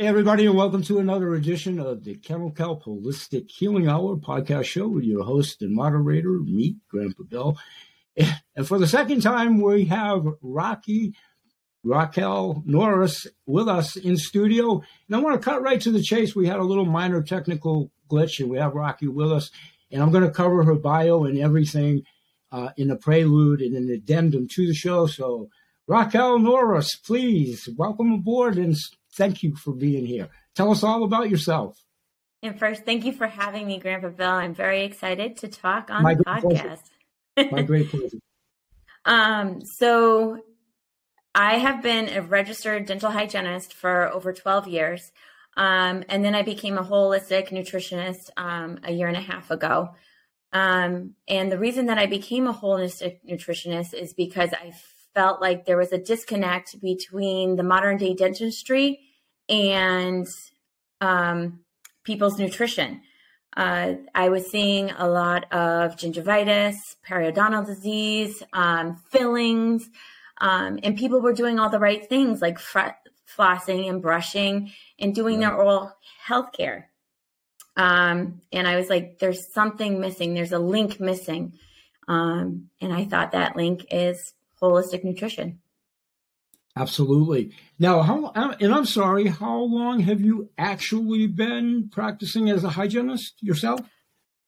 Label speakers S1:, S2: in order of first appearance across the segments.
S1: Hey, everybody, and welcome to another edition of the Kennel Kelp Holistic Healing Hour podcast show with your host and moderator, me, Grandpa Bill. And for the second time, we have Rocky Raquel Norris with us in studio. And I want to cut right to the chase. We had a little minor technical glitch, and we have Rocky with us. And I'm going to cover her bio and everything uh, in a prelude and an addendum to the show. So, Raquel Norris, please welcome aboard and thank you for being here. Tell us all about yourself.
S2: And first, thank you for having me, Grandpa Bill. I'm very excited to talk on My the podcast.
S1: My great pleasure.
S2: um, so, I have been a registered dental hygienist for over 12 years. Um, and then I became a holistic nutritionist um, a year and a half ago. Um, and the reason that I became a holistic nutritionist is because I felt like there was a disconnect between the modern day dentistry and um, people's nutrition. Uh, I was seeing a lot of gingivitis, periodontal disease, um, fillings, um, and people were doing all the right things like fr- flossing and brushing and doing their oral health care. Um, and I was like, there's something missing. There's a link missing. Um, and I thought that link is holistic nutrition.
S1: Absolutely. Now, how, and I'm sorry, how long have you actually been practicing as a hygienist yourself?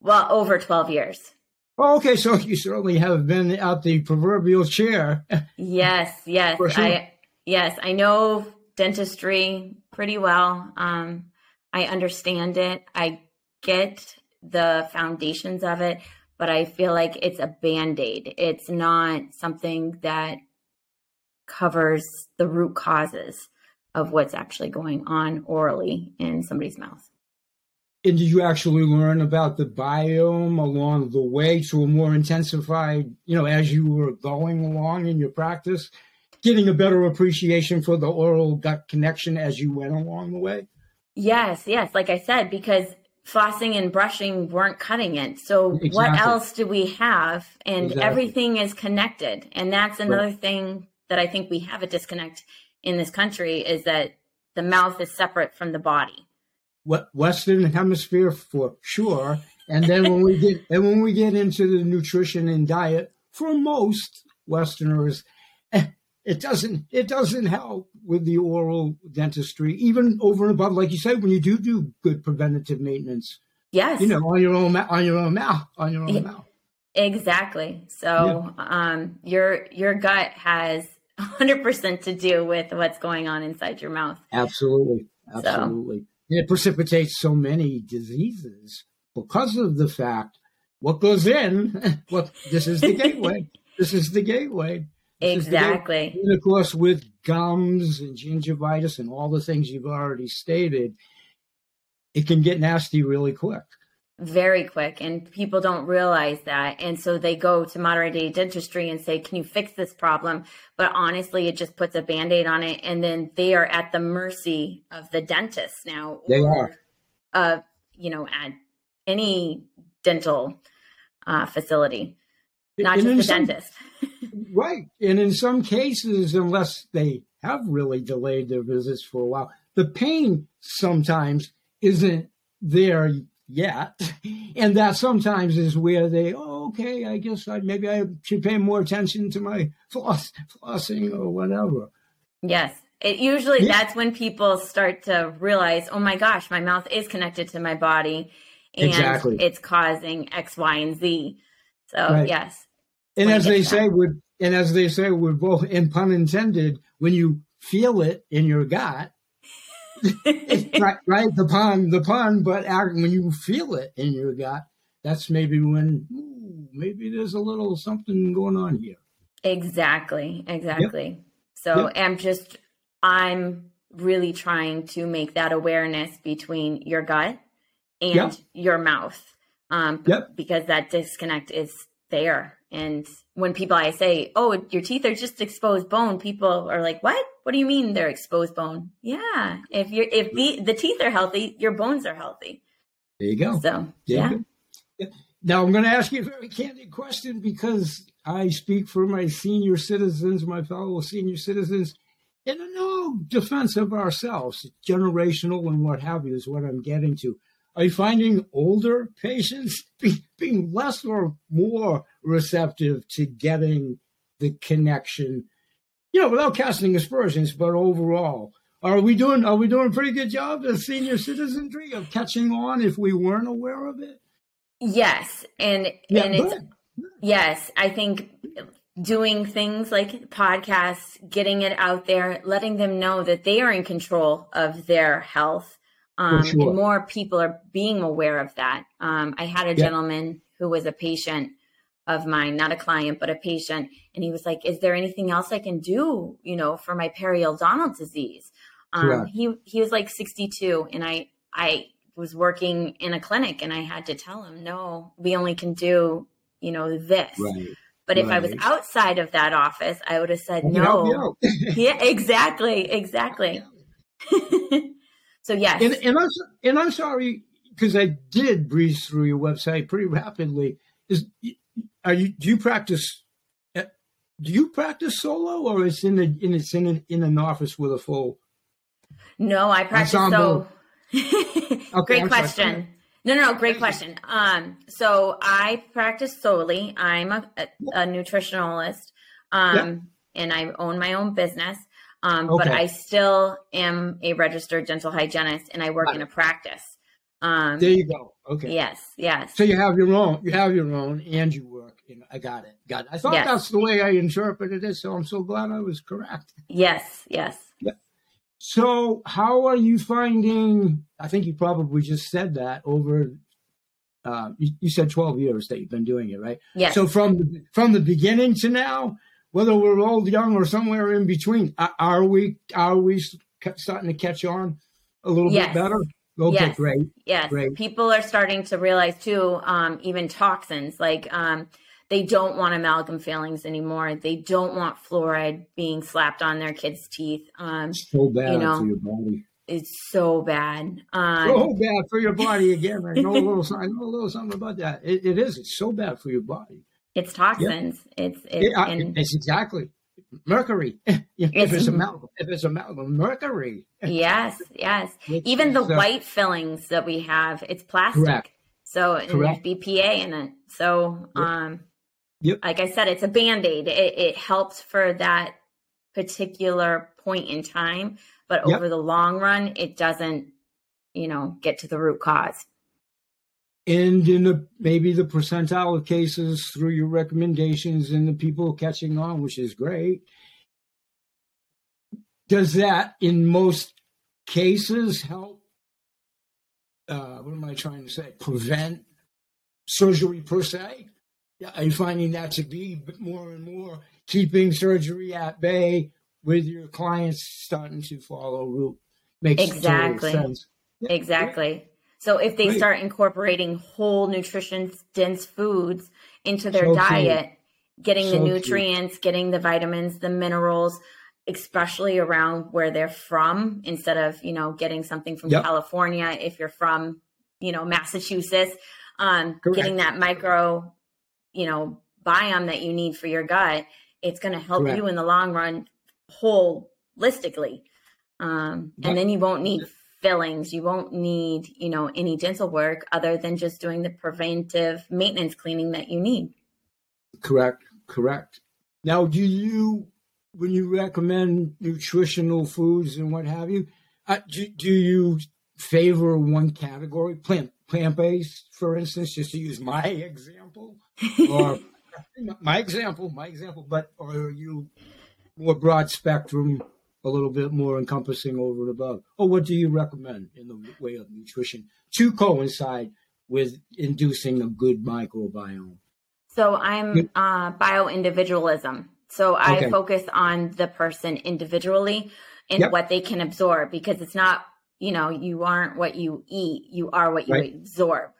S2: Well, over 12 years.
S1: Oh, okay, so you certainly have been at the proverbial chair.
S2: yes, yes. Sure. I yes, I know dentistry pretty well. Um, I understand it. I get the foundations of it, but I feel like it's a band aid. It's not something that covers the root causes of what's actually going on orally in somebody's mouth.
S1: And did you actually learn about the biome along the way to a more intensified, you know, as you were going along in your practice, getting a better appreciation for the oral gut connection as you went along the way?
S2: Yes, yes. Like I said, because flossing and brushing weren't cutting it. So exactly. what else do we have? And exactly. everything is connected. And that's another right. thing that I think we have a disconnect in this country is that the mouth is separate from the body.
S1: Western hemisphere for sure. And then when we get and when we get into the nutrition and diet, for most Westerners, it doesn't it doesn't help with the oral dentistry even over and above like you said when you do do good preventative maintenance
S2: yes
S1: you know on your own on your own mouth on your own mouth
S2: exactly so yeah. um your your gut has 100% to do with what's going on inside your mouth
S1: absolutely absolutely so. it precipitates so many diseases because of the fact what goes in what this is the gateway this is the gateway
S2: Exactly.
S1: And of course, with gums and gingivitis and all the things you've already stated, it can get nasty really quick.
S2: Very quick. And people don't realize that. And so they go to modern day dentistry and say, Can you fix this problem? But honestly, it just puts a band aid on it. And then they are at the mercy of the dentist now.
S1: They or,
S2: are. Uh, you know, at any dental uh, facility, not and just the some, dentist.
S1: Right. And in some cases, unless they have really delayed their visits for a while, the pain sometimes isn't there yet. And that sometimes is where they, oh, okay, I guess I maybe I should pay more attention to my floss, flossing or whatever.
S2: Yes. It usually yeah. that's when people start to realize, oh my gosh, my mouth is connected to my body and exactly. it's causing X, Y, and Z. So right. yes.
S1: And as they say, with and as they say, we're both, and pun intended, when you feel it in your gut, right, right, the pun, the pun, but when you feel it in your gut, that's maybe when ooh, maybe there's a little something going on here.
S2: Exactly, exactly. Yep. So yep. I'm just, I'm really trying to make that awareness between your gut and yep. your mouth, um, because that disconnect is there. And when people I say, "Oh, your teeth are just exposed bone," people are like, "What? What do you mean they're exposed bone?" Yeah, if you're if the the teeth are healthy, your bones are healthy.
S1: There you go.
S2: So yeah. yeah.
S1: Now I'm going to ask you a very candid question because I speak for my senior citizens, my fellow senior citizens, in no defense of ourselves, generational and what have you is what I'm getting to. Are you finding older patients be, being less or more receptive to getting the connection? You know, without casting aspersions, but overall, are we doing are we doing a pretty good job as senior citizenry of catching on if we weren't aware of it?
S2: Yes, and yeah, and it's yes, I think doing things like podcasts, getting it out there, letting them know that they are in control of their health. Um, sure. And more people are being aware of that. Um, I had a gentleman who was a patient of mine, not a client, but a patient. And he was like, is there anything else I can do, you know, for my periodontal disease? Um, he, he was like 62 and I, I was working in a clinic and I had to tell him, no, we only can do, you know, this. Right. But if. I was outside of that office, I would have said no. yeah, exactly, exactly. so yes,
S1: and, and I'm and I'm sorry because I did breeze through your website pretty rapidly. Is are you do you practice? Eh, do you practice solo, or it's in a in it's in an, in an office with a full?
S2: No, I practice ensemble? so. okay, Great I'm question. Sorry. No, no, no. Great question. Um, so I practice solely. I'm a, a, a nutritionalist, um, and I own my own business. Um, okay. but I still am a registered dental hygienist, and I work right. in a practice.
S1: Um, there you go. Okay.
S2: Yes. Yes.
S1: So you have your own. You have your own, and you work. In, I got it. Got it. I thought yes. that's the way I interpreted it. So I'm so glad I was correct.
S2: Yes. Yes.
S1: Yeah. So, how are you finding? I think you probably just said that over. Uh, you, you, said twelve years that you've been doing it, right?
S2: Yes.
S1: So from the, from the beginning to now, whether we're old, young, or somewhere in between, are we are we starting to catch on a little yes. bit better? Okay,
S2: yes.
S1: great.
S2: Yes,
S1: great.
S2: people are starting to realize too. Um, even toxins like um, they don't want amalgam fillings anymore. They don't want fluoride being slapped on their kids' teeth. Um,
S1: so bad you know, for your body.
S2: It's so bad. Um,
S1: so bad for your body. Again, I know a little. I know a little something about that. it, it is. It's so bad for your body.
S2: It's toxins. It's it's,
S1: it, uh, and, it's exactly mercury. if it's, it's amalgam, if it's amalgam, mercury.
S2: yes, yes. Even the uh, white fillings that we have, it's plastic. Correct. So and there's BPA in it. So yep. um Yep. Like I said, it's a band aid. It, it, helps for that particular point in time, but yep. over the long run, it doesn't, you know, get to the root cause.
S1: And in the maybe the percentile of cases through your recommendations and the people catching on, which is great. Does that, in most cases, help? Uh, what am I trying to say? Prevent surgery per se? Are you finding that to be more and more keeping surgery at bay with your clients starting to follow route?
S2: Makes exactly. sense. Exactly. So if they Great. start incorporating whole nutrition dense foods into their so diet, cute. getting so the nutrients, cute. getting the vitamins, the minerals, especially around where they're from, instead of, you know, getting something from yep. California if you're from, you know, Massachusetts, um, getting that micro you know biome that you need for your gut it's going to help Correct. you in the long run holistically um, and then you won't need fillings you won't need you know any dental work other than just doing the preventive maintenance cleaning that you need.
S1: Correct correct. Now do you when you recommend nutritional foods and what have you uh, do, do you favor one category? Plant plant based for instance just to use my example? Or my example, my example, but are you more broad spectrum, a little bit more encompassing over and above? Or what do you recommend in the way of nutrition to coincide with inducing a good microbiome?
S2: So I'm uh, bio individualism. So I okay. focus on the person individually and yep. what they can absorb because it's not, you know, you aren't what you eat, you are what you right. absorb.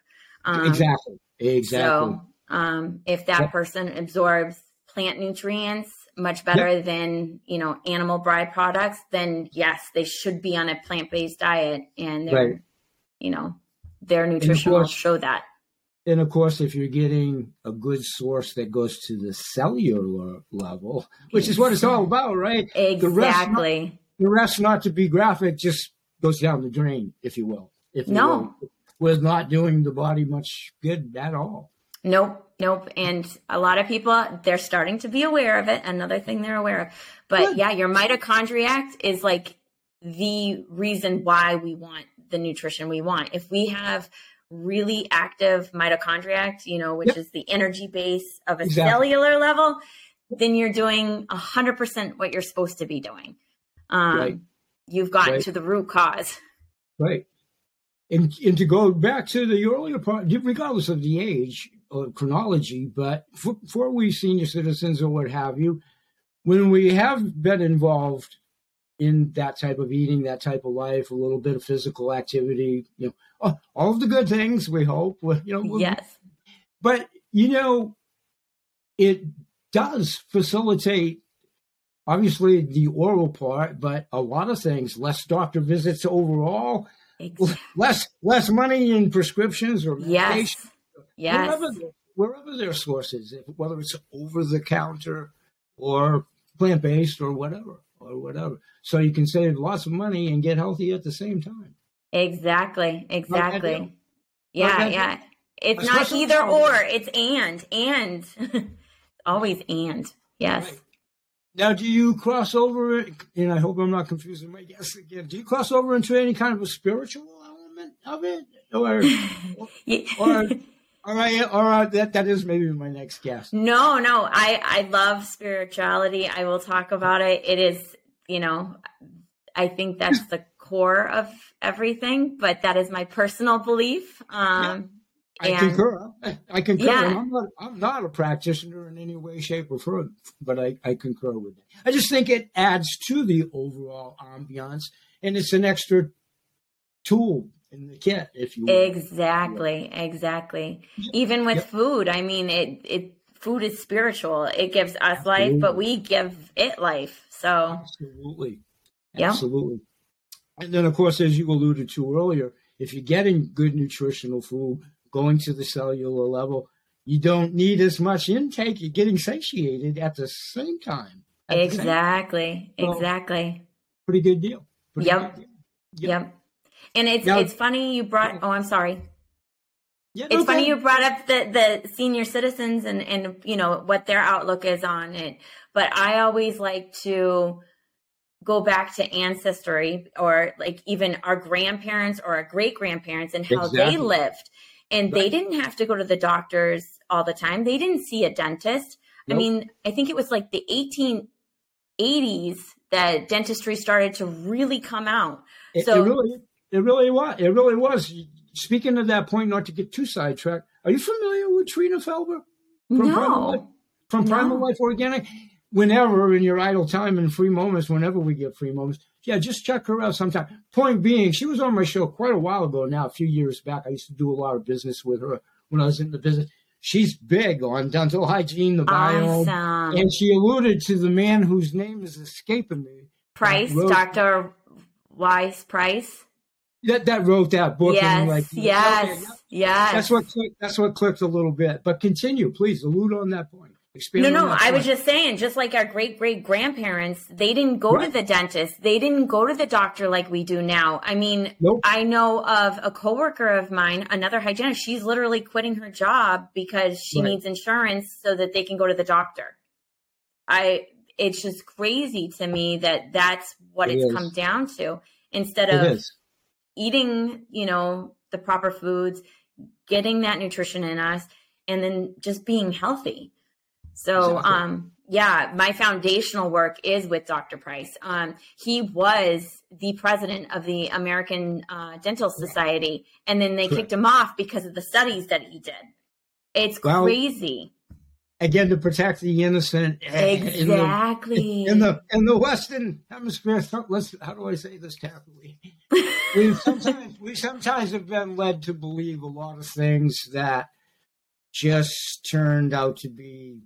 S1: Um, exactly. Exactly. So
S2: um, if that yep. person absorbs plant nutrients much better yep. than you know animal byproducts, then yes, they should be on a plant based diet, and right. you know their nutrition will show that.
S1: And of course, if you're getting a good source that goes to the cellular level, which is what it's all about, right?
S2: Exactly.
S1: the rest, not to be graphic, just goes down the drain, if you will. If you
S2: no,
S1: will, with not doing the body much good at all.
S2: Nope, nope. And a lot of people, they're starting to be aware of it. Another thing they're aware of. But yeah, your mitochondria is like the reason why we want the nutrition we want. If we have really active mitochondria, you know, which yep. is the energy base of a exactly. cellular level, then you're doing 100% what you're supposed to be doing. Um, right. You've gotten right. to the root cause.
S1: Right. And, and to go back to the earlier part, regardless of the age Uh, chronology, but for, for we senior citizens or what have you, when we have been involved in that type of eating, that type of life, a little bit of physical activity, you know, oh, all of the good things we hope, you know.
S2: Yes.
S1: But, you know, it does facilitate obviously the oral part, but a lot of things, less doctor visits overall, exactly. less less money in prescriptions or
S2: yes. Yes.
S1: Wherever, wherever their sources, whether it's over the counter or plant based or whatever or whatever. So you can save lots of money and get healthy at the same time.
S2: Exactly. Exactly. yeah, yeah. It's Especially not either or, it's and. And. Always and. Yes. Right.
S1: Now, do you cross over, and I hope I'm not confusing my guests again, do you cross over into any kind of a spiritual element of it? Or, or, all right, all right. That that is maybe my next guest.
S2: No, no. I I love spirituality. I will talk about it. It is, you know, I think that's the core of everything. But that is my personal belief. Um,
S1: I and, concur. I concur. Yeah. I'm not. I'm not a practitioner in any way, shape, or form, but I, I concur with it. I just think it adds to the overall ambiance, and it's an extra tool in the kit, if you.
S2: Exactly, exactly. Even with yep. food, I mean, it it food is spiritual. It gives us Absolutely. life, but we give it life. So
S1: Absolutely. Absolutely. And then of course, as you alluded to earlier, if you're getting good nutritional food, going to the cellular level, you don't need as much intake. You're getting satiated at the same time.
S2: Exactly. Same time. exactly.
S1: pretty good deal.
S2: Pretty yep. Good deal. yep. Yep. And it's now, it's funny you brought. Oh, I'm sorry. Yeah, no, it's funny you brought up the the senior citizens and and you know what their outlook is on it. But I always like to go back to ancestry or like even our grandparents or our great grandparents and how exactly. they lived. And right. they didn't have to go to the doctors all the time. They didn't see a dentist. Nope. I mean, I think it was like the 1880s that dentistry started to really come out.
S1: It, so it really it really was. It really was. Speaking of that point, not to get too sidetracked, are you familiar with Trina Felber?
S2: From no. Primal
S1: Life, from no. Primal Life Organic? Whenever in your idle time and free moments, whenever we get free moments, yeah, just check her out sometime. Point being, she was on my show quite a while ago now, a few years back. I used to do a lot of business with her when I was in the business. She's big on dental hygiene, the biome, awesome. and she alluded to the man whose name is escaping me.
S2: Price, Dr. Weston Price
S1: that that wrote that book.
S2: Yes, and like, yes, okay, yes.
S1: That's what clicked, that's what clicked a little bit. But continue, please. Allude on that point.
S2: Expand no, no. I point. was just saying, just like our great great grandparents, they didn't go right. to the dentist. They didn't go to the doctor like we do now. I mean, nope. I know of a coworker of mine, another hygienist. She's literally quitting her job because she right. needs insurance so that they can go to the doctor. I. It's just crazy to me that that's what it it's is. come down to. Instead of eating, you know, the proper foods, getting that nutrition in us, and then just being healthy. So, exactly. um, yeah, my foundational work is with Dr. Price. Um, he was the president of the American uh, Dental Society, and then they Correct. kicked him off because of the studies that he did. It's well, crazy
S1: again to protect the innocent.
S2: Exactly.
S1: In the in the, in the Western Hemisphere, let's how do I say this carefully? we sometimes we sometimes have been led to believe a lot of things that just turned out to be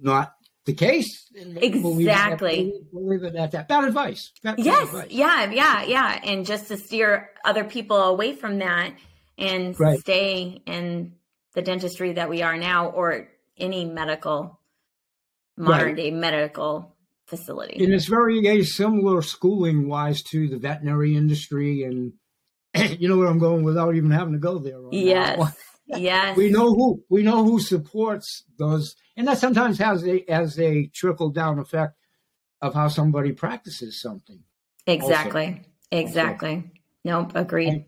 S1: not the case.
S2: Exactly.
S1: Believe it, at that. Bad advice.
S2: Bad, yes. Bad advice. Yeah. Yeah. Yeah. And just to steer other people away from that and right. stay in the dentistry that we are now or any medical modern right. day medical facility.
S1: And it's very similar schooling wise to the veterinary industry. And you know where I'm going without even having to go there. Right
S2: yes. yes.
S1: We know who we know who supports those, and that sometimes has a as a trickle down effect of how somebody practices something.
S2: Exactly. Also. Exactly. Also. Nope. Agreed.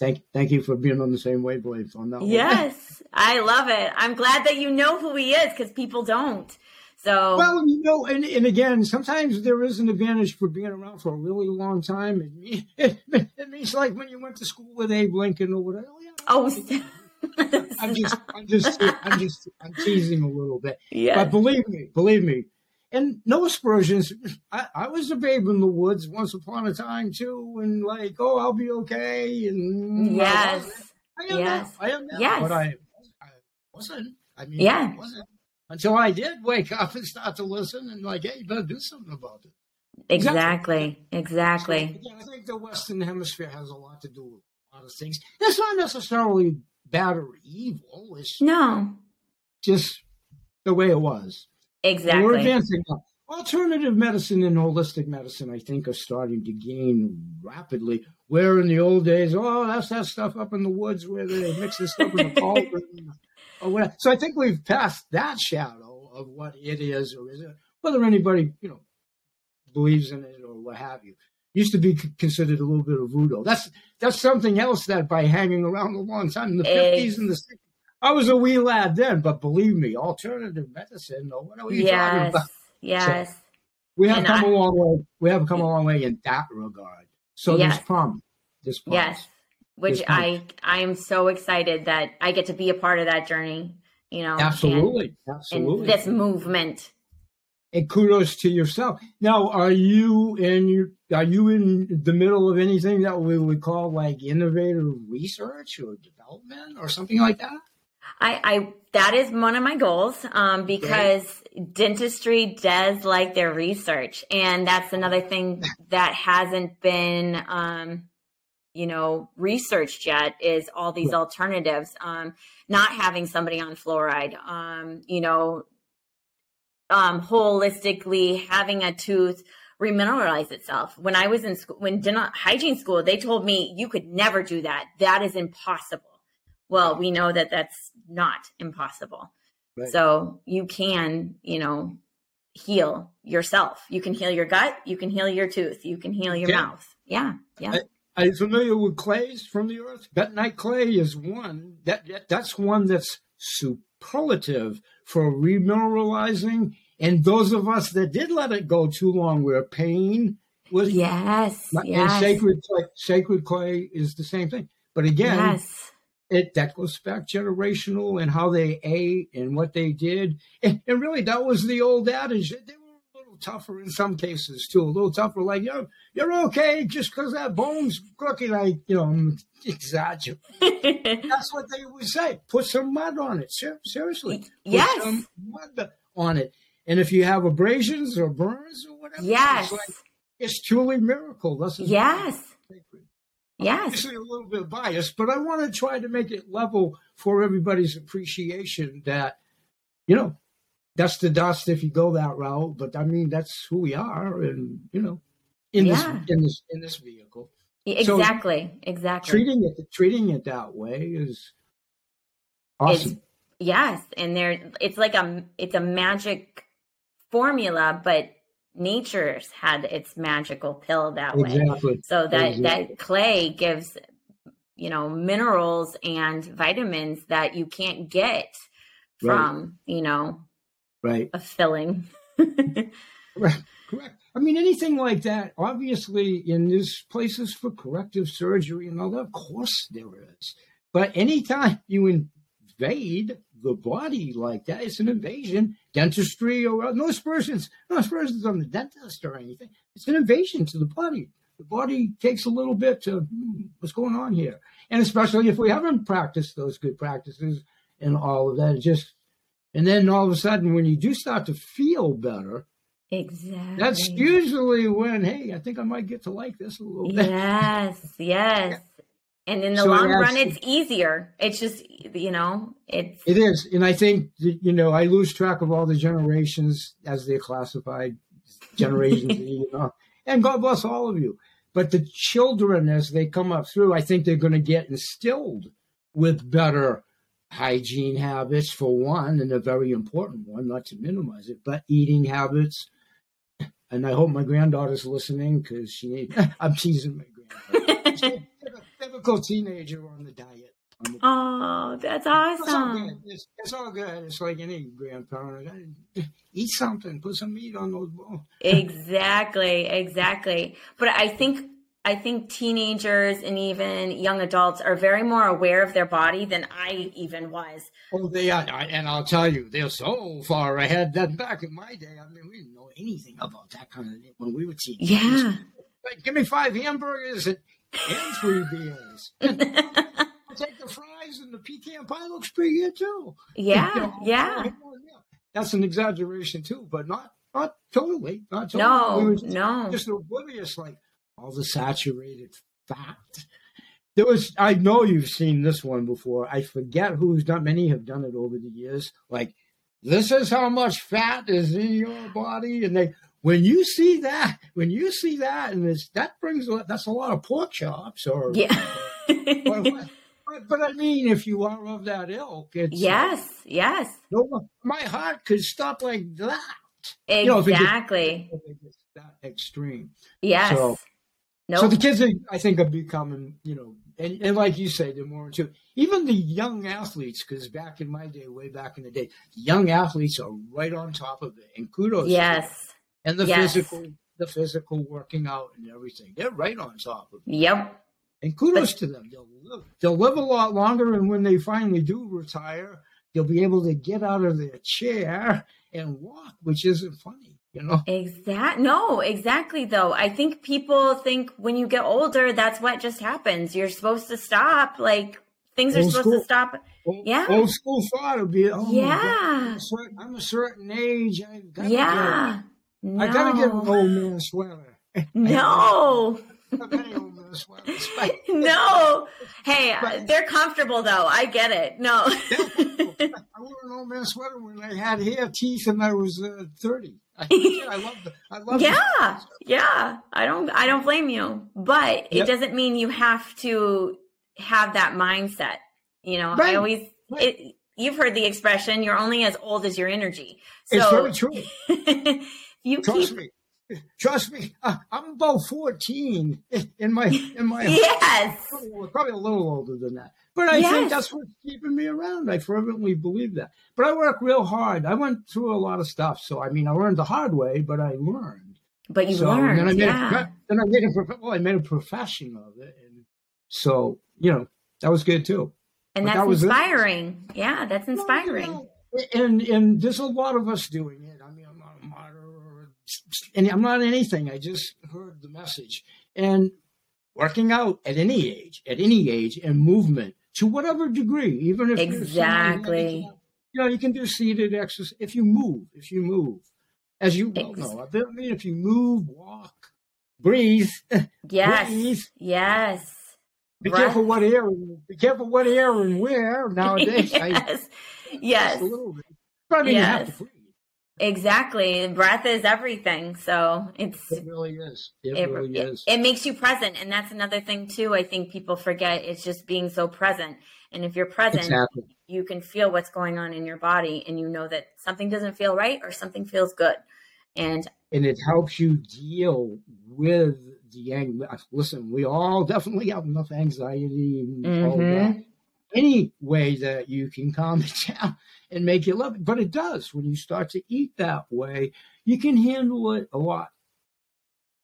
S1: Thank, thank you for being on the same wavelength on that.
S2: Yes, I love it. I'm glad that you know who he is because people don't. So
S1: well, you know, and, and again, sometimes there is an advantage for being around for a really long time. It, it, it means like when you went to school with Abe Lincoln or whatever.
S2: Oh, yeah.
S1: oh I'm just, I'm just, I'm just, I'm teasing a little bit. Yeah. But believe me, believe me, and no aspersions. I, I, was a babe in the woods once upon a time too, and like, oh, I'll be okay. And mm,
S2: yes,
S1: I, am
S2: yes,
S1: now. I am now,
S2: yes.
S1: but I, I wasn't. I mean,
S2: yeah.
S1: I wasn't until I did wake up and start to listen and like, hey, you better do something about it.
S2: Exactly. Exactly.
S1: So, I think the Western Hemisphere has a lot to do with a lot of things. It's not necessarily bad or evil. It's
S2: no,
S1: just the way it was.
S2: Exactly.
S1: We're advancing. Alternative medicine and holistic medicine, I think, are starting to gain rapidly. Where in the old days, oh, that's that stuff up in the woods where they mix this stuff in the cauldron or uh, whatever. So I think we've passed that shadow of what it is or is it, whether anybody, you know, believes in it or what have you. Used to be considered a little bit of voodoo. That's that's something else that by hanging around a long time in the fifties and the 60s, I was a wee lad then, but believe me, alternative medicine. No, what are you yes, talking about?
S2: Yes, so
S1: we have and come I, a long way. We have come a long way in that regard. So yes. there's promise. There's promise.
S2: Yes, which I I am so excited that I get to be a part of that journey. You know,
S1: absolutely, and, absolutely.
S2: And this movement.
S1: And kudos to yourself. Now, are you in you are you in the middle of anything that we would call like innovative research or development or something like that?
S2: I, I that is one of my goals um, because right. dentistry does like their research, and that's another thing that hasn't been um, you know researched yet is all these alternatives um not having somebody on fluoride um you know um holistically having a tooth remineralize itself. When i was in school when dental hygiene school they told me you could never do that. That is impossible well we know that that's not impossible right. so you can you know heal yourself you can heal your gut you can heal your tooth you can heal your yeah. mouth yeah yeah I-
S1: are you familiar with clays from the earth? Bentonite clay is one that, that that's one that's superlative for remineralizing. And those of us that did let it go too long, where pain was
S2: yes,
S1: and
S2: yes.
S1: sacred clay, sacred clay is the same thing. But again, yes. It that goes back generational and how they ate and what they did. And, and really, that was the old adage. They were a little tougher in some cases too, a little tougher. Like you're you're okay just because that bone's looking like you know I'm exaggerating. That's what they would say. Put some mud on it. Ser- seriously, Put
S2: yes,
S1: some mud on it. And if you have abrasions or burns or whatever,
S2: yes,
S1: it's, like, it's truly miracle. This is
S2: yes. Yes.
S1: Obviously a little bit biased, but I want to try to make it level for everybody's appreciation that, you know, that's the dust if you go that route. But I mean, that's who we are, and you know, in yeah. this in this in this vehicle.
S2: Exactly. So exactly.
S1: Treating it treating it that way is awesome.
S2: It's, yes, and there it's like a it's a magic formula, but nature's had its magical pill that
S1: exactly.
S2: way. So that exactly. that clay gives you know minerals and vitamins that you can't get from right. you know
S1: right
S2: a filling
S1: correct correct i mean anything like that obviously in this places for corrective surgery and all that of course there is but anytime you invade the body like that. It's an invasion. Dentistry or no aspersions. No aspersions on the dentist or anything. It's an invasion to the body. The body takes a little bit to hmm, what's going on here? And especially if we haven't practiced those good practices and all of that it just and then all of a sudden, when you do start to feel better,
S2: exactly,
S1: that's usually when, hey, I think I might get to like this a little bit.
S2: Yes, yes. And in the so long run, it's easier. It's just, you know, it's.
S1: It is. And I think, you know, I lose track of all the generations as they're classified generations, you know, and God bless all of you. But the children, as they come up through, I think they're going to get instilled with better hygiene habits for one, and a very important one, not to minimize it, but eating habits. And I hope my granddaughter's listening because she I'm teasing my granddaughter. Typical teenager on the diet.
S2: Oh, that's awesome. It's all, good.
S1: It's, it's all good. It's like any grandparent. Eat something, put some meat on those bones.
S2: exactly, exactly. But I think I think teenagers and even young adults are very more aware of their body than I even was.
S1: Oh, they are, and I'll tell you, they're so far ahead that back in my day, I mean, we didn't know anything about that kind of thing when we were teenagers.
S2: Yeah.
S1: Like, give me five hamburgers and, and three beers. I'll take the fries and the pecan pie looks pretty good too.
S2: Yeah, you know, yeah.
S1: That's an exaggeration too, but not not totally. Not totally.
S2: No,
S1: we
S2: just, no.
S1: Just oblivious, like all the saturated fat. There was, I know you've seen this one before. I forget who's done. Many have done it over the years. Like, this is how much fat is in your body, and they. When you see that, when you see that, and it's, that brings that's a lot of pork chops, or
S2: yeah.
S1: or, but, but, I mean, if you are of that ilk, it's
S2: yes, uh, yes.
S1: No, my heart could stop like that.
S2: Exactly.
S1: You know, that extreme.
S2: Yes. So,
S1: Nope. So the kids, I think, are becoming, you know, and, and like you say, they're more into even the young athletes. Because back in my day, way back in the day, young athletes are right on top of it, and kudos.
S2: Yes.
S1: And the
S2: yes.
S1: physical, the physical working out and everything, they're right on top of it.
S2: Yep.
S1: And kudos but, to them. They'll live, they'll live a lot longer, and when they finally do retire, they'll be able to get out of their chair and walk, which isn't funny you know
S2: exact no exactly though i think people think when you get older that's what just happens you're supposed to stop like things old are supposed school. to stop
S1: old,
S2: yeah
S1: old school thought would be oh
S2: yeah
S1: I'm, a certain, age i gotta
S2: yeah
S1: get, no. i gotta get an old man sweater
S2: no no. Hey, they're comfortable though. I get it. No.
S1: I wore an old man sweater when I had hair, teeth, and I was uh, thirty. I love the. I love.
S2: Yeah, yeah. I don't. I don't blame you, but it doesn't mean you have to have that mindset. You know, right. I always. Right. It, you've heard the expression, "You're only as old as your energy."
S1: So, it's very true. you Trust keep, me. Trust me, uh, I'm about 14 in my in my
S2: yes,
S1: probably, probably, a little older than that. But I yes. think that's what's keeping me around. I fervently believe that. But I work real hard. I went through a lot of stuff, so I mean, I learned the hard way, but I learned.
S2: But you so, learned, then I made yeah.
S1: A, then I made a well, I made a profession of it, and so you know that was good too.
S2: And but that's that inspiring. It. Yeah, that's inspiring. Well,
S1: you know, and and there's a lot of us doing it. I mean, I'm not a martyr and I'm not anything. I just heard the message. And working out at any age, at any age, and movement to whatever degree, even if
S2: exactly,
S1: you know, you can do seated exercise if you move. If you move, as you well know, I mean, if you move, walk, breathe.
S2: Yes.
S1: breathe.
S2: Yes.
S1: Be Breath. careful what air. Be careful what air and where nowadays.
S2: yes. I, yes.
S1: A little bit. But I mean, yes. you have to breathe.
S2: Exactly. Breath is everything. So it's
S1: it really is. It, it really
S2: it,
S1: is.
S2: It makes you present. And that's another thing too. I think people forget it's just being so present. And if you're present, exactly. you can feel what's going on in your body and you know that something doesn't feel right or something feels good. And
S1: and it helps you deal with the anxiety. Listen, we all definitely have enough anxiety and mm-hmm. all that any way that you can calm it down and make it love it. But it does. When you start to eat that way, you can handle it a lot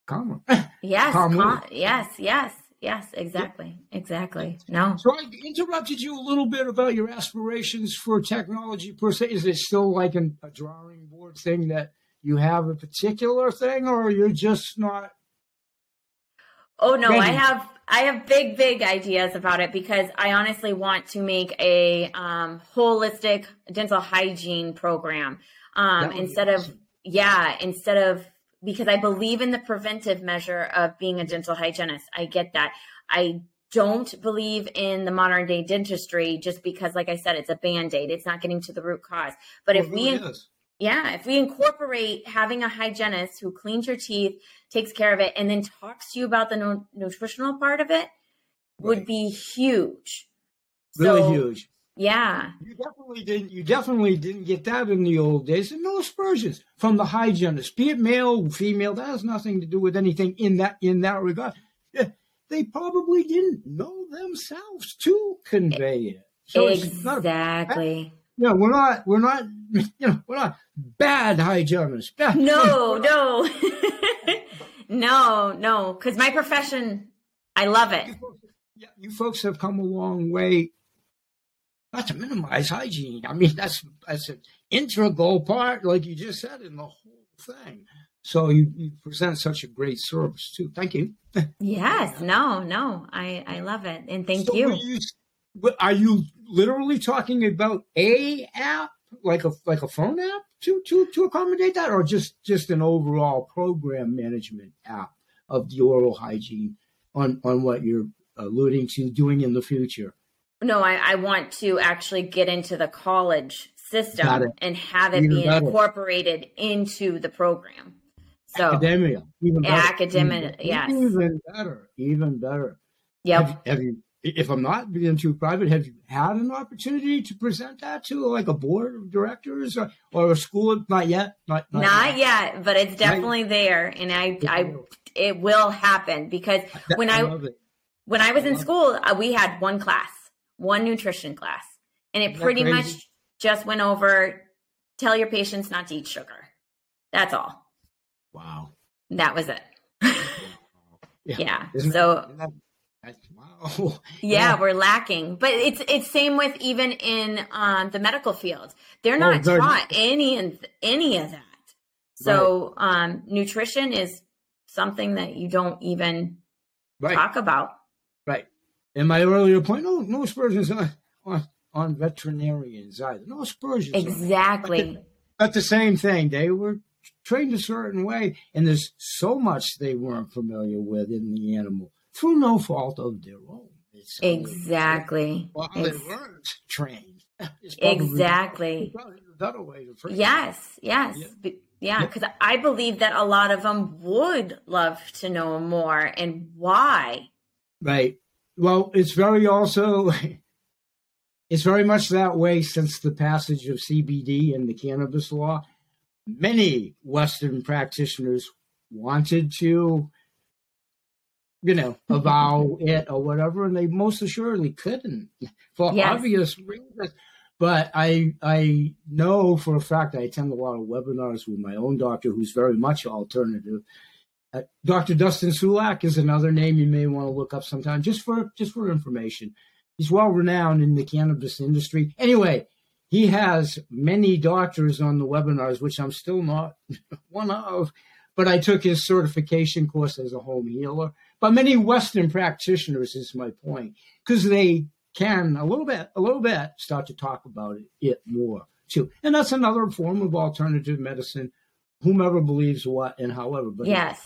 S1: calmer.
S2: Yes. calmer. yes, yes. Yes, exactly. Exactly. No.
S1: So I interrupted you a little bit about your aspirations for technology per se. Is it still like an, a drawing board thing that you have a particular thing or you're just not
S2: Oh no, ready? I have I have big, big ideas about it because I honestly want to make a um, holistic dental hygiene program um, instead awesome. of yeah, instead of because I believe in the preventive measure of being a dental hygienist. I get that. I don't believe in the modern day dentistry just because, like I said, it's a band aid. It's not getting to the root cause. But well, if we, Yeah, if we incorporate having a hygienist who cleans your teeth, takes care of it, and then talks to you about the nu- nutritional part of it, would be huge.
S1: Really
S2: So,
S1: huge.
S2: Yeah,
S1: You definitely didn't. You definitely didn't get that in the old days. And no aspersions from the hygienist, be it male, female. That has nothing to do with anything in that in that regard. Eh, They probably didn't know themselves to convey it. So it's not a
S2: exactly.
S1: Yeah, we're not, we're not, you know, we're not bad hygienists. Bad,
S2: No, no, no, no, because my profession, I love it.
S1: You folks, yeah, you folks have come a long way. Not to minimize hygiene. I mean, that's that's an integral part, like you just said, in the whole thing. So you, you present such a great service too. Thank you.
S2: Yes, no, no, I I love it, and thank
S1: So
S2: you.
S1: you. Are you literally talking about a app, like a like a phone app, to to to accommodate that, or just just an overall program management app of the oral hygiene on on what you're alluding to doing in the future?
S2: No, I, I want to actually get into the college system and have it
S1: Even
S2: be
S1: better.
S2: incorporated into the program. So,
S1: academia, even better.
S2: Academia,
S1: even,
S2: yes.
S1: even better, even better.
S2: yep.
S1: Have, have you? If I'm not being too private, have you had an opportunity to present that to like a board of directors or, or a school? Not yet. Not, not,
S2: Not yet, but it's definitely there, and I, I, it will happen because when I,
S1: it.
S2: when I was in
S1: love it.
S2: school, uh, we had one class, one nutrition class, and it pretty
S1: crazy?
S2: much just went over tell your patients not to eat sugar. That's all.
S1: Wow.
S2: That was it. yeah.
S1: Isn't
S2: So
S1: that, wow.
S2: yeah, we're lacking. But it's it's same with even in um, the medical field. They're
S1: Oh,
S2: not
S1: very-
S2: taught any of any of that. So um, nutrition is something that you don't even
S1: Right.
S2: talk about.
S1: Right. In my earlier point, no, no aspersions on, on, on veterinarians either. No aspersions. on-
S2: Exactly.
S1: But the same thing. They were trained a certain way, and there's so much they weren't familiar with in the animal through no fault of their own. It's
S2: Exactly.
S1: Well, they weren't trained.
S2: Exactly.
S1: better way to phrase.
S2: Yes, yes.
S1: Yeah,
S2: Yeah. because I believe that a lot of them would love to know more and why.
S1: Right. Well, it's very also, it's very much that way since the passage of CBD and the cannabis law. Many Western practitioners wanted to, you know, avow it or whatever, and they most assuredly couldn't for
S2: Yes.
S1: obvious reasons. But I I know for a fact I attend a lot of webinars with my own doctor, who's very much alternative. Uh, Dr. Dustin Sulak is another name you may want to look up sometime, just for just for information. He's well renowned in the cannabis industry. Anyway, he has many doctors on the webinars, which I'm still not one of, but I took his certification course as a home healer. But many Western practitioners is my point, because they can a little bit, a little bit start to talk about it, it more too. And that's another form of alternative medicine, whomever believes what and however. But
S2: Yes,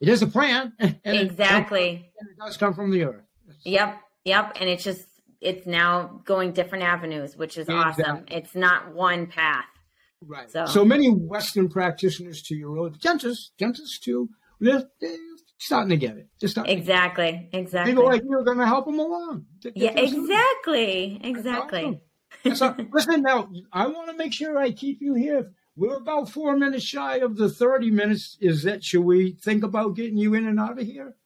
S1: it is a plant. And it-
S2: exactly.
S1: and it does come from the earth.
S2: Yep, yep. And it's just, it's now going different avenues, which is
S1: Exactly.
S2: awesome. It's not one path.
S1: Right.
S2: So-
S1: So, many Western practitioners to your own dentists, dentists too, they're, they're starting to get it. They're
S2: Exactly, exactly.
S1: People like you're going to help them along.
S2: Yeah, exactly, exactly.
S1: Listen, now, I want to make sure I keep you here. We're about four minutes shy of the 30 minutes. Is that, should we think about getting you in and out of here?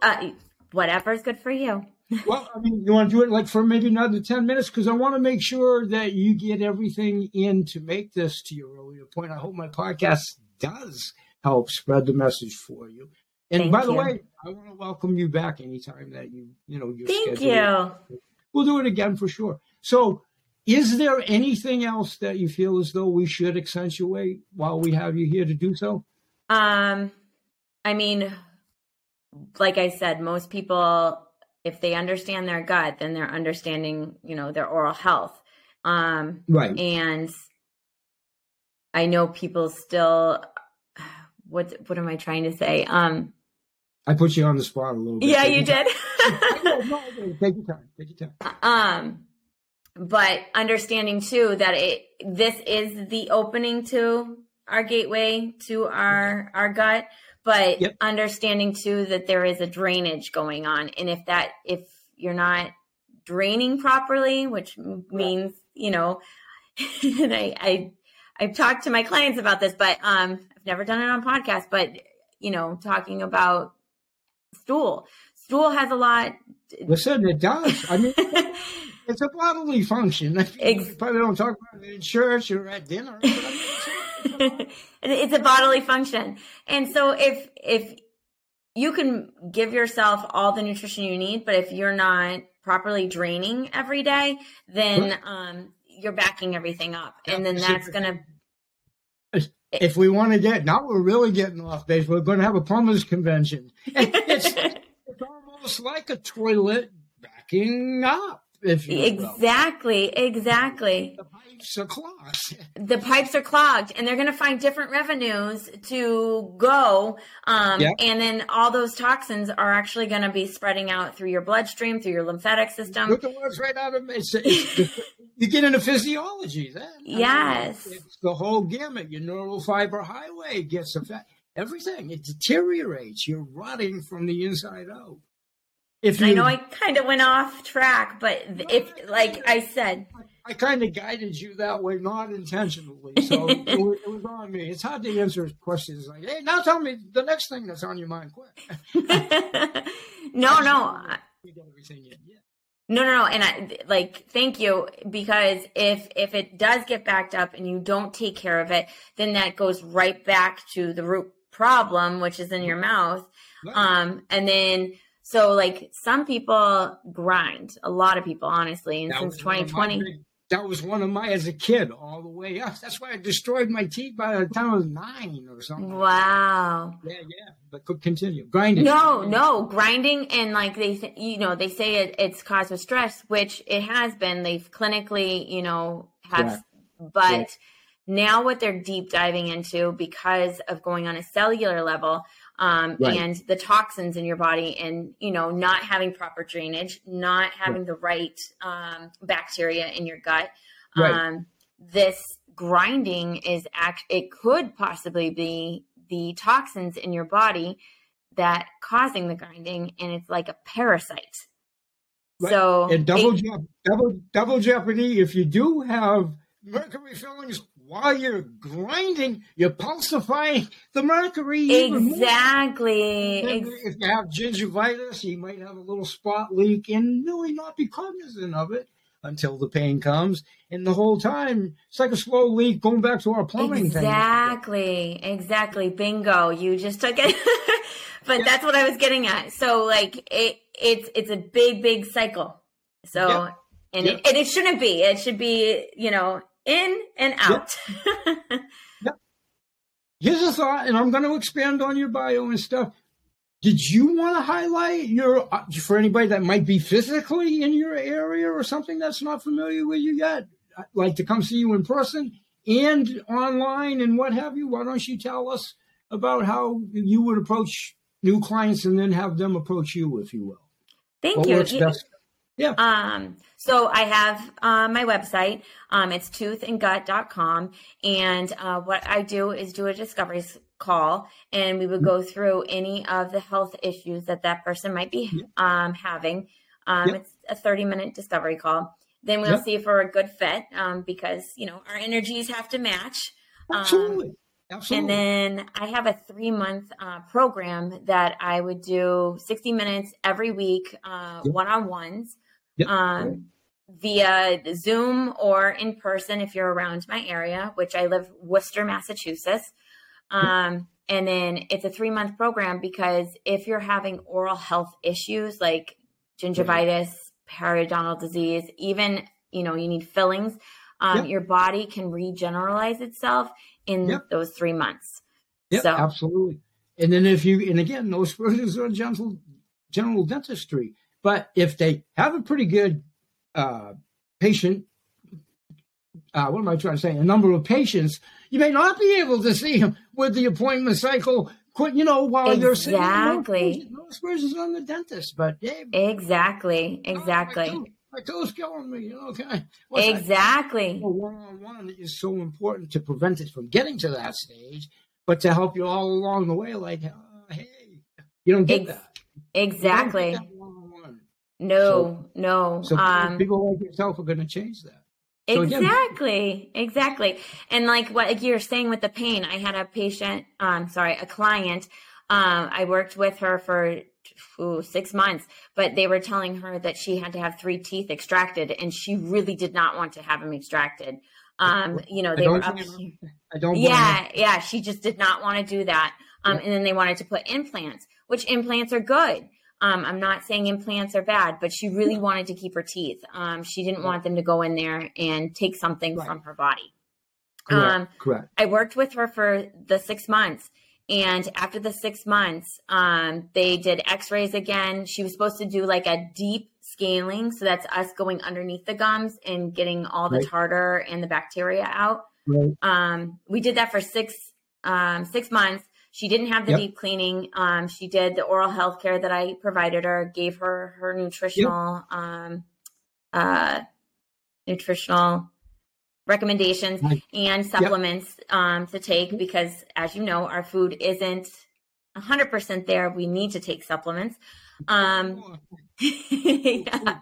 S2: Uh, whatever's good for you.
S1: Well, I mean, you want to do it like for maybe another 10 minutes? Because I want to make sure that you get everything in to make this to your earlier point. I hope my podcast does help spread the message for you. And
S2: Thank
S1: by the way, I want to welcome you back anytime that you, you know, you're
S2: Thank
S1: scheduled.
S2: you.
S1: We'll do it again for sure. So, is there anything else that you feel as though we should accentuate while we have you here to do so?
S2: Um, I mean, like I said, most people, if they understand their gut, then they're understanding, you know, their oral health. Um,
S1: Right.
S2: and I know people still. What what am I trying to say? Um,
S1: I put you on the spot a little bit.
S2: yeah,
S1: Take
S2: you did.
S1: Take your time. Take your time.
S2: um, but understanding too that it this is the opening to our gateway to our our gut but yep. understanding too that there is a drainage going on and if that if you're not draining properly which means you know and I, I i've talked to my clients about this but um i've never done it on podcast but you know talking about stool stool has a lot
S1: listen it does i mean it's a bodily function. Ex- you probably don't talk about it in church or at dinner.
S2: it's a bodily function, and so if if you can give yourself all the nutrition you need, but if you're not properly draining every day, then um, you're backing everything up, and then that's gonna.
S1: If we want to get now, we're really getting off base. We're going to have a plumbers convention. It's, it's almost like a toilet backing up
S2: if exactly, exactly.
S1: The pipes are clogged.
S2: The pipes are clogged, and they're going to find different revenues to go. Um, yep. And then all those toxins are actually going to be spreading out through your bloodstream, through your lymphatic system.
S1: Look the words right out of it's, it's you get into physiology then.
S2: Yes,
S1: mean, it's the whole gamut. Your neural fiber highway gets affected. Everything it deteriorates. You're rotting from the inside out.
S2: If you, I know I kind of went off track, but if, like I said,
S1: I kind of guided you that way, not intentionally. So it, was, it, was, on me. It's hard to answer questions like, "Hey, now tell me the next thing that's on your mind, quick."
S2: no, no. No, no, no, and I like thank you because if if it does get backed up and you don't take care of it, then that goes right back to the root problem, which is in your mouth. Um, and then so like some people grind, a lot of people, honestly, and that since 2020.
S1: that was one of my as a kid all the way up. That's why I destroyed my teeth by the time I was nine or something.
S2: Wow.
S1: Yeah, yeah. But could continue grinding.
S2: No, no, grinding and like they, th- you know, they say it, it's caused with stress, which it has been. They've clinically, you know, have, yeah. but. Yeah. Now, what they're deep diving into because of going on a cellular level, um, right. and the toxins in your body and you know not having proper drainage not having right. the right um, bacteria in your gut right. um, this grinding is act it could possibly be the toxins in your body that causing the grinding and it's like a parasite so
S1: and double it, double double jeopardy if you do have mercury fillings while you're grinding, you're pulsifying the mercury.
S2: Exactly.
S1: If you have gingivitis, you might have a little spot leak and really not be cognizant of it until the pain comes. And the whole time, it's like a slow leak going back to our plumbing.
S2: Exactly. Thing. Exactly. Bingo. You just took it. but yeah. that's what I was getting at. So like it, it's, it's a big, big cycle. So, yeah. and, yeah. It, and it shouldn't be, it should be, you know, in and out. Yep.
S1: yep. Here's a thought, and I'm going to expand on your bio and stuff. Did you want to highlight your uh, for anybody that might be physically in your area or something that's not familiar with you yet, uh, like to come see you in person and online and what have you? Why don't you tell us about how you would approach new clients and then have them approach you, if you will?
S2: Thank what you. Yeah. Um, so I have uh, my website. Um, it's toothandgut.com. And uh, what I do is do a discovery call and we would go through any of the health issues that that person might be um, having. Um, It's a 30 minute discovery call. Then we'll see if we're a good fit um, because, you know, our energies have to match.
S1: Um, Absolutely. Absolutely.
S2: And then I have a three month uh, program that I would do 60 minutes every week, one on ones um, via Zoom or in person if you're around my area, which I live Worcester, Massachusetts. Um. And then it's a three month program because if you're having oral health issues like gingivitis, periodontal disease, even you know you need fillings, um, yep. your body can regeneralize itself in yep. those three months.
S1: Yeah, so. absolutely. And then if you and again, those versions are general general dentistry. But if they have a pretty good uh, patient, uh, what am I trying to say? A number of patients, you may not be able to see them with the appointment cycle. Quit, You know, while
S2: exactly.
S1: you're
S2: sitting,
S1: exactly, no aspersions on the dentist, but
S2: yeah, exactly, exactly.
S1: my toes killing me. You know, okay.
S2: exactly.
S1: One on one is so important to prevent it from getting to that stage, but to help you all along the way. Like, uh, hey, you don't get Ex- that.
S2: Exactly. No, so, no.
S1: So um, people like yourself are going to change that.
S2: So exactly, again, exactly. And like what like you're saying with the pain, I had a patient, um, sorry, a client. Um, I worked with her for ooh, six months, but they were telling her that she had to have three teeth extracted, and she really did not want to have them extracted. Um, you know, they were up. I don't. Yeah, yeah. She just did not want to do that. Um, yeah. and then they wanted to put implants, which implants are good. Um, I'm not saying implants are bad, but she really wanted to keep her teeth. Um, she didn't want them to go in there and take something right. from her body.
S1: Correct. Um, Correct.
S2: I worked with her for the six months. And after the six months, um, they did x rays again. She was supposed to do like a deep scaling. So that's us going underneath the gums and getting all the right. tartar and the bacteria out. Right. Um, we did that for six, um, six months. She didn't have the yep. deep cleaning. Um, she did the oral health care that I provided her, gave her her nutritional, yep. um, uh, nutritional recommendations and supplements yep. um, to take because, as you know, our food isn't 100% there. We need to take supplements. Um, yeah.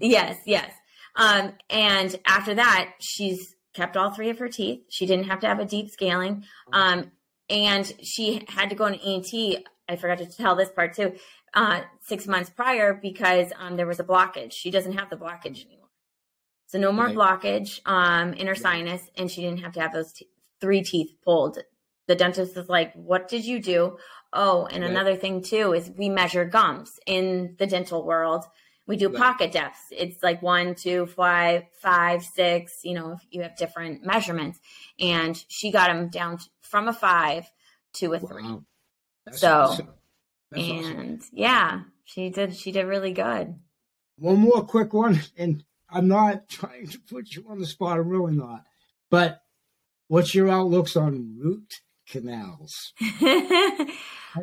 S2: Yes, yes. Um, and after that, she's kept all three of her teeth. She didn't have to have a deep scaling. Um, and she had to go on ENT. I forgot to tell this part too. Uh, six months prior because um, there was a blockage. She doesn't have the blockage anymore, so no more right. blockage um, in her sinus, and she didn't have to have those t- three teeth pulled. The dentist is like, "What did you do?" Oh, and right. another thing too is we measure gums in the dental world. We do pocket depths. It's like one, two, five, five, six. You know, if you have different measurements, and she got them down from a five to a three. Wow. so, awesome. and awesome. yeah, she did. She did really good.
S1: One more quick one, and I'm not trying to put you on the spot. I'm really not. But what's your outlooks on root canals? um,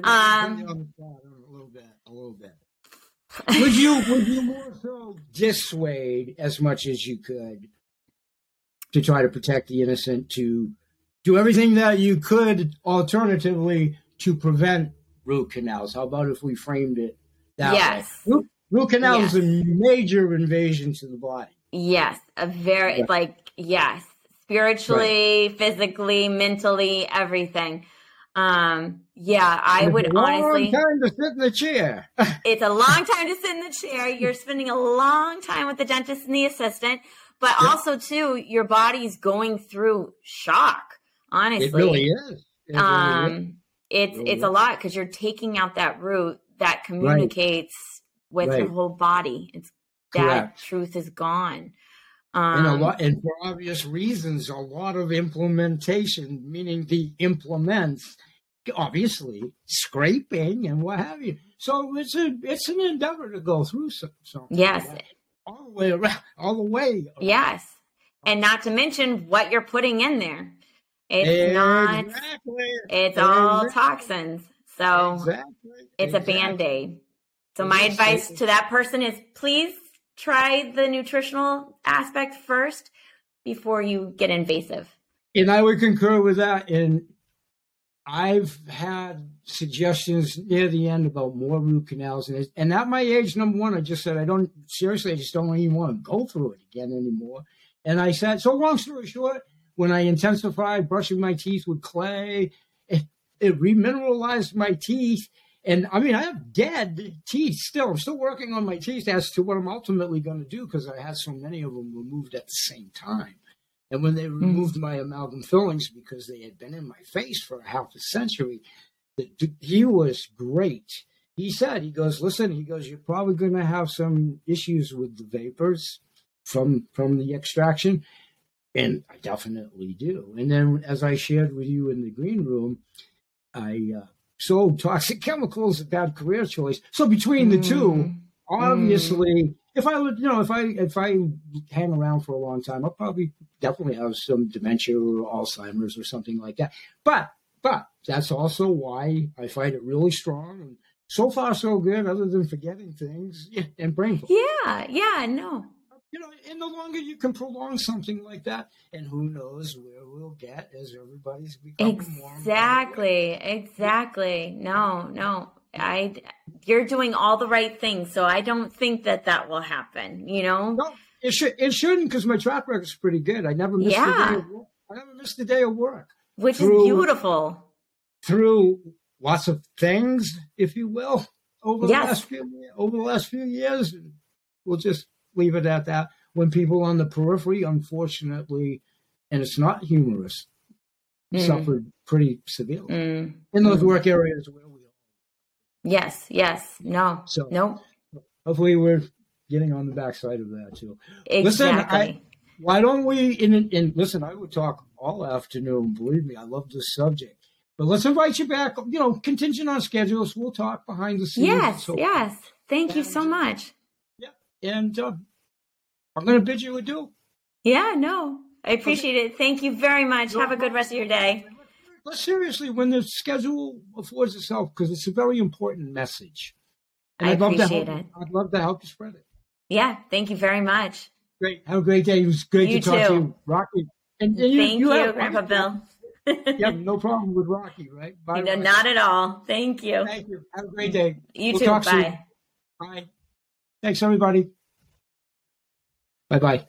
S1: a little bit. A little bit. Would you would you more so dissuade as much as you could to try to protect the innocent to do everything that you could alternatively to prevent root canals. How about if we framed it that yes. way? Root, root canal yes. is a major invasion to the body.
S2: Yes, a very yeah. like yes, spiritually, right. physically, mentally, everything. Um, yeah, I
S1: it's
S2: would
S1: a long
S2: honestly.
S1: time to sit in the chair.
S2: it's a long time to sit in the chair. You're spending a long time with the dentist and the assistant, but yeah. also too, your body's going through shock honestly.
S1: It really is. It
S2: um, really is. it's really it's is. a lot because you're taking out that root that communicates right. with right. your whole body. It's that Correct. truth is gone.
S1: Um, and a um, lot, and for obvious reasons, a lot of implementation, meaning the implements, obviously scraping and what have you. So it's a it's an endeavor to go through some.
S2: yes,
S1: all the way around, all the way. Around.
S2: Yes, and not to mention what you're putting in there. It's exactly. not. It's exactly. all toxins. So exactly. it's a band aid. So my advice to that person is please try the nutritional aspect first before you get invasive.
S1: And I would concur with that. And I've had suggestions near the end about more root canals, and, and at my age, number one, I just said I don't seriously, I just don't even want to go through it again anymore. And I said, so long story short, when I intensified brushing my teeth with clay, it, it remineralized my teeth. And I mean, I have dead teeth still. I'm still working on my teeth as to what I'm ultimately going to do because I had so many of them removed at the same time. And when they hmm. removed mm. my amalgam fillings because they had been in my face for a half a century, the, he was great. He said, he goes, listen, he goes, you're probably going to have some issues with the vapors from from the extraction and I definitely do. And then, as I shared with you in the green room, I uh, sold toxic chemicals a bad career choice. So between the two, mm. obviously, mm. if I would, you know, if I if I hang around for a long time, I'll probably definitely have some dementia or Alzheimer's or something like that. But but that's also why I fight it really strong and so far so good, other than forgetting things and brain fog.
S2: Yeah, yeah, no.
S1: You know, and the longer you can prolong something like that, and who knows where we'll get as everybody's becoming more.
S2: Exactly, exactly. No, no. I, you're doing all the right things, so I don't think that that will happen. You know.
S1: No, it should. It shouldn't because my track record is pretty good. I never missed
S2: Yeah.
S1: a day of work. I never missed a day of work
S2: Which
S1: Through-
S2: is beautiful.
S1: through lots of things, if you will, over the last few over the last few years. We'll just leave it at that. When people on the periphery, unfortunately, and it's not humorous,
S2: Mm,
S1: suffered pretty severely
S2: mm,
S1: in those
S2: mm.
S1: work areas where we are.
S2: Yes, yes. No,
S1: So-
S2: no.
S1: Hopefully, we're getting on the backside of that too. Listen,
S2: Exactly.
S1: I- Why don't we? In, in listen, I would talk all afternoon. Believe me, I love this subject. But let's invite you back. You know, contingent on schedules. We'll talk behind the scenes.
S2: yes,
S1: So-
S2: yes. Thank you so much.
S1: And uh, I'm going to bid you adieu.
S2: Yeah, no. I appreciate it. Thank you very much. Have a good rest of your day.
S1: But seriously, when the schedule affords itself, because it's a very important message. And
S2: I
S1: I'd love to
S2: appreciate
S1: help,
S2: it.
S1: I'd love to help you spread it.
S2: Yeah, thank you very much.
S1: Great. Have a great day. It was great
S2: You
S1: to talk
S2: too.
S1: to you, Rocky. And, and
S2: Thank you,
S1: have-
S2: Grandpa Bill.
S1: You have no problem with Rocky, right? Bye,
S2: No,
S1: Rocky.
S2: not at all. Thank you.
S1: Thank you. Have a great day.
S2: You
S1: We'll
S2: too.
S1: talk soon.
S2: Bye.
S1: Bye. Thanks, everybody. Bye bye.